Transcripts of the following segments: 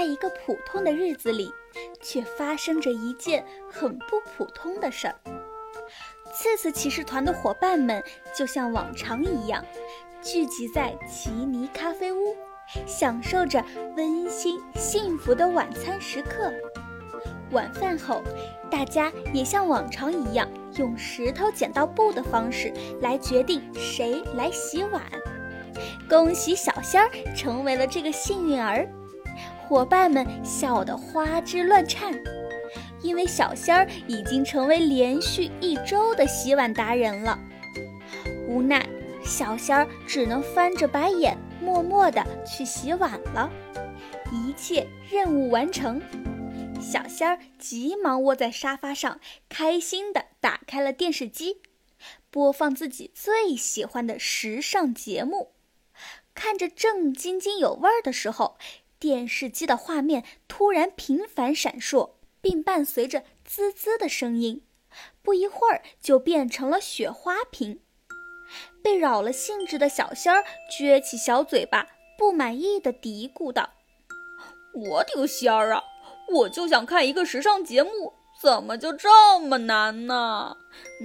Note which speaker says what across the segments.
Speaker 1: 在一个普通的日子里，却发生着一件很不普通的事儿。刺刺骑士团的伙伴们就像往常一样，聚集在奇尼咖啡屋，享受着温馨幸福的晚餐时刻。晚饭后，大家也像往常一样，用石头剪刀布的方式来决定谁来洗碗。恭喜小仙儿成为了这个幸运儿，伙伴们笑得花枝乱颤。因为小仙儿已经成为连续一周的洗碗达人了，无奈小仙儿只能翻着白眼，默默地去洗碗了。一切任务完成，小仙儿急忙窝在沙发上，开心地打开了电视机，播放自己最喜欢的时尚节目。看着正津津有味儿的时候，电视机的画面突然频繁闪烁。并伴随着滋滋的声音，不一会儿就变成了雪花屏。被扰了兴致的小仙儿撅起小嘴巴，不满意的嘀咕道：“
Speaker 2: 我的个仙儿啊！我就想看一个时尚节目，怎么就这么难呢？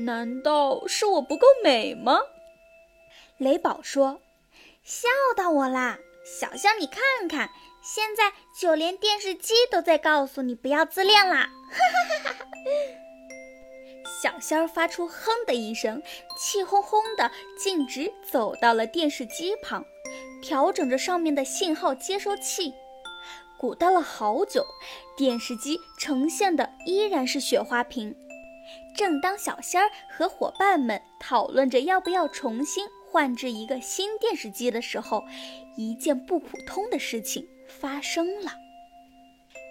Speaker 2: 难道是我不够美吗？”
Speaker 1: 雷宝说：“
Speaker 3: 笑到我啦，小仙儿，你看看。”现在就连电视机都在告诉你不要自恋啦！
Speaker 1: 小仙儿发出哼的一声，气哄哄的径直走到了电视机旁，调整着上面的信号接收器。鼓捣了好久，电视机呈现的依然是雪花屏。正当小仙儿和伙伴们讨论着要不要重新换置一个新电视机的时候，一件不普通的事情。发生了，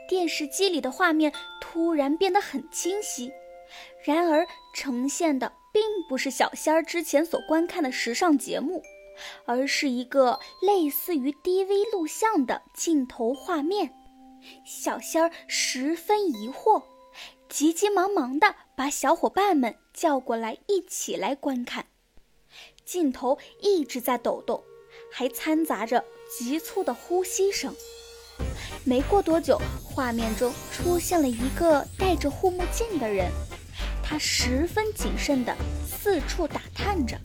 Speaker 1: 电视机里的画面突然变得很清晰，然而呈现的并不是小仙儿之前所观看的时尚节目，而是一个类似于 DV 录像的镜头画面。小仙儿十分疑惑，急急忙忙地把小伙伴们叫过来一起来观看。镜头一直在抖动，还掺杂着急促的呼吸声。没过多久，画面中出现了一个戴着护目镜的人，他十分谨慎地四处打探着，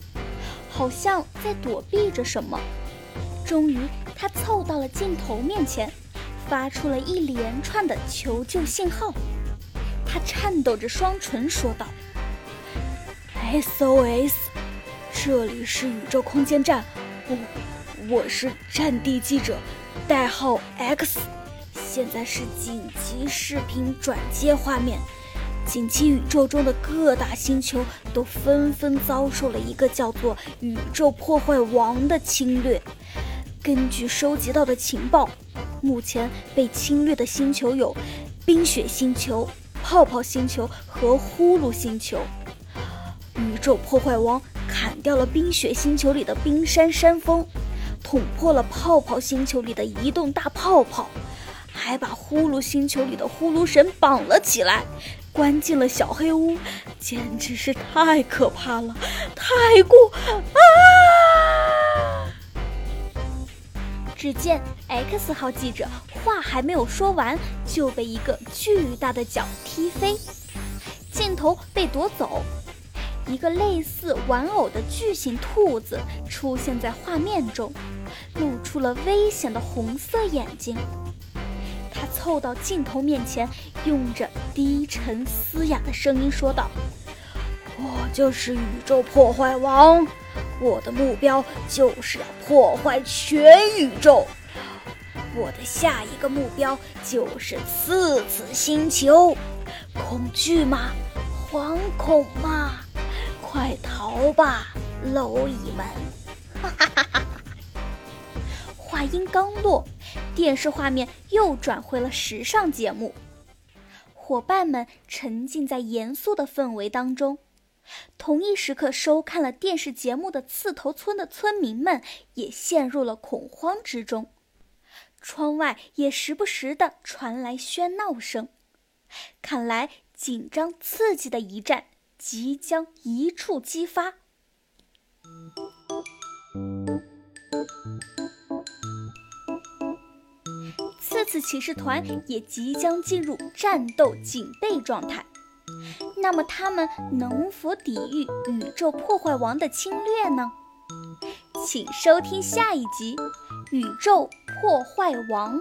Speaker 1: 好像在躲避着什么。终于，他凑到了镜头面前，发出了一连串的求救信号。他颤抖着双唇说道
Speaker 4: ：“SOS，这里是宇宙空间站，我我是战地记者，代号 X。”现在是紧急视频转接画面，近期宇宙中的各大星球都纷纷遭受了一个叫做“宇宙破坏王”的侵略。根据收集到的情报，目前被侵略的星球有冰雪星球、泡泡星球和呼噜星球。宇宙破坏王砍掉了冰雪星球里的冰山山峰，捅破了泡泡星球里的移动大泡泡。还把呼噜星球里的呼噜神绑了起来，关进了小黑屋，简直是太可怕了！太过啊！
Speaker 1: 只见 X 号记者话还没有说完，就被一个巨大的脚踢飞，镜头被夺走，一个类似玩偶的巨型兔子出现在画面中，露出了危险的红色眼睛。他凑到镜头面前，用着低沉嘶哑的声音说道：“
Speaker 4: 我就是宇宙破坏王，我的目标就是要破坏全宇宙。我的下一个目标就是刺刺星球。恐惧吗？惶恐吗？快逃吧，蝼蚁们！”哈。
Speaker 1: 话音刚落。电视画面又转回了时尚节目，伙伴们沉浸在严肃的氛围当中。同一时刻收看了电视节目的刺头村的村民们也陷入了恐慌之中，窗外也时不时的传来喧闹声。看来紧张刺激的一战即将一触即发。次次骑士团也即将进入战斗警备状态。那么他们能否抵御宇宙破坏王的侵略呢？请收听下一集《宇宙破坏王》。